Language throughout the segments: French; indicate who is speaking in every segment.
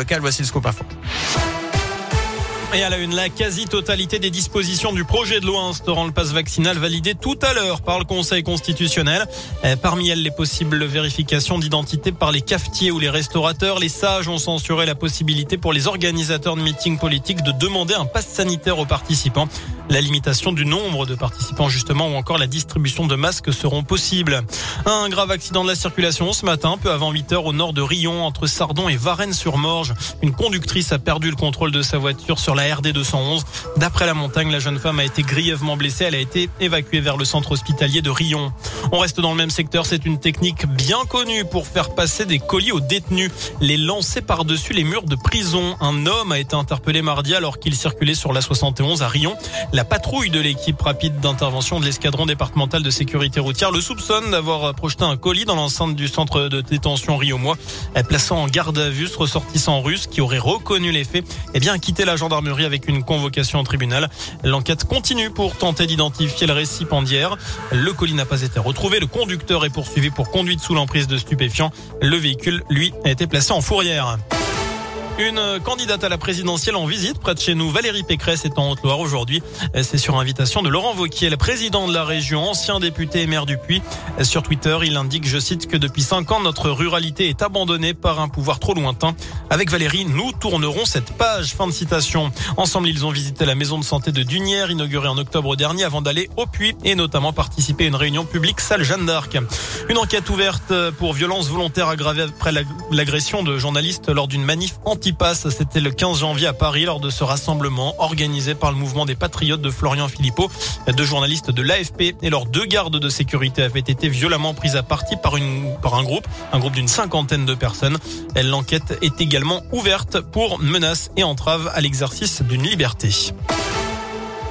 Speaker 1: local. Voici le scoop info.
Speaker 2: Et à la une, la quasi-totalité des dispositions du projet de loi instaurant le passe vaccinal validé tout à l'heure par le Conseil constitutionnel. Parmi elles, les possibles vérifications d'identité par les cafetiers ou les restaurateurs. Les sages ont censuré la possibilité pour les organisateurs de meetings politiques de demander un passe sanitaire aux participants. La limitation du nombre de participants justement ou encore la distribution de masques seront possibles. Un grave accident de la circulation ce matin, peu avant 8 heures au nord de Rion, entre Sardon et Varennes-sur-Morge. Une conductrice a perdu le contrôle de sa voiture sur la RD 211. D'après la montagne, la jeune femme a été grièvement blessée. Elle a été évacuée vers le centre hospitalier de Rion. On reste dans le même secteur. C'est une technique bien connue pour faire passer des colis aux détenus. Les lancer par-dessus les murs de prison. Un homme a été interpellé mardi alors qu'il circulait sur la 71 à Rion. Patrouille de l'équipe rapide d'intervention de l'escadron départemental de sécurité routière le soupçonne d'avoir projeté un colis dans l'enceinte du centre de détention Rio-Moi, plaçant en garde à vue ce ressortissant russe qui aurait reconnu les faits et bien quitté la gendarmerie avec une convocation en tribunal. L'enquête continue pour tenter d'identifier le récipiendaire. Le colis n'a pas été retrouvé. Le conducteur est poursuivi pour conduite sous l'emprise de stupéfiants. Le véhicule, lui, a été placé en fourrière. Une candidate à la présidentielle en visite près de chez nous, Valérie Pécresse, est en Haute-Loire aujourd'hui. C'est sur invitation de Laurent Vauquier, le président de la région, ancien député et maire du Puy. Sur Twitter, il indique, je cite, que depuis cinq ans, notre ruralité est abandonnée par un pouvoir trop lointain. Avec Valérie, nous tournerons cette page. Fin de citation. Ensemble, ils ont visité la maison de santé de Dunière, inaugurée en octobre dernier, avant d'aller au Puy et notamment participer à une réunion publique salle Jeanne d'Arc. Une enquête ouverte pour violence volontaire aggravée après l'agression de journalistes lors d'une manif anti passe. C'était le 15 janvier à Paris lors de ce rassemblement organisé par le mouvement des Patriotes de Florian Philippot. Deux journalistes de l'AFP et leurs deux gardes de sécurité avaient été violemment pris à partie par, une, par un groupe, un groupe d'une cinquantaine de personnes. L'enquête est également ouverte pour menaces et entraves à l'exercice d'une liberté.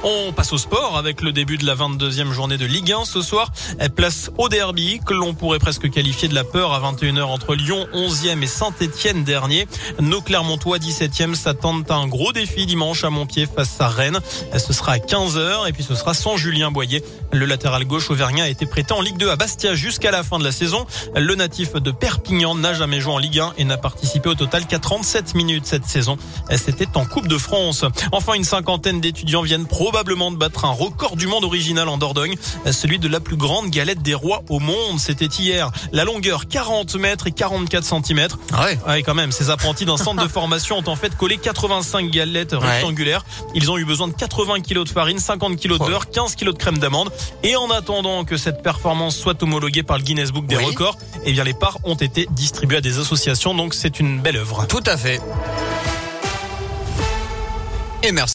Speaker 2: On passe au sport avec le début de la 22e journée de Ligue 1 ce soir. Place au derby que l'on pourrait presque qualifier de la peur à 21h entre Lyon 11e et Saint-Etienne dernier. Nos Clermontois 17e s'attendent à un gros défi dimanche à Montpied face à Rennes. Ce sera à 15h et puis ce sera sans Julien Boyer. Le latéral gauche auvergnat a été prêté en Ligue 2 à Bastia jusqu'à la fin de la saison. Le natif de Perpignan n'a jamais joué en Ligue 1 et n'a participé au total qu'à 37 minutes cette saison. C'était en Coupe de France. Enfin, une cinquantaine d'étudiants viennent probablement de battre un record du monde original en Dordogne, celui de la plus grande galette des rois au monde. C'était hier. La longueur 40 mètres et 44 centimètres.
Speaker 1: Ah ouais.
Speaker 2: Ouais, quand même. Ces apprentis d'un centre de formation ont en fait collé 85 galettes rectangulaires. Ils ont eu besoin de 80 kilos de farine, 50 kilos de beurre, 15 kilos de crème d'amande. Et en attendant que cette performance soit homologuée par le Guinness Book des records, eh bien les parts ont été distribuées à des associations. Donc c'est une belle œuvre.
Speaker 1: Tout à fait. Et merci.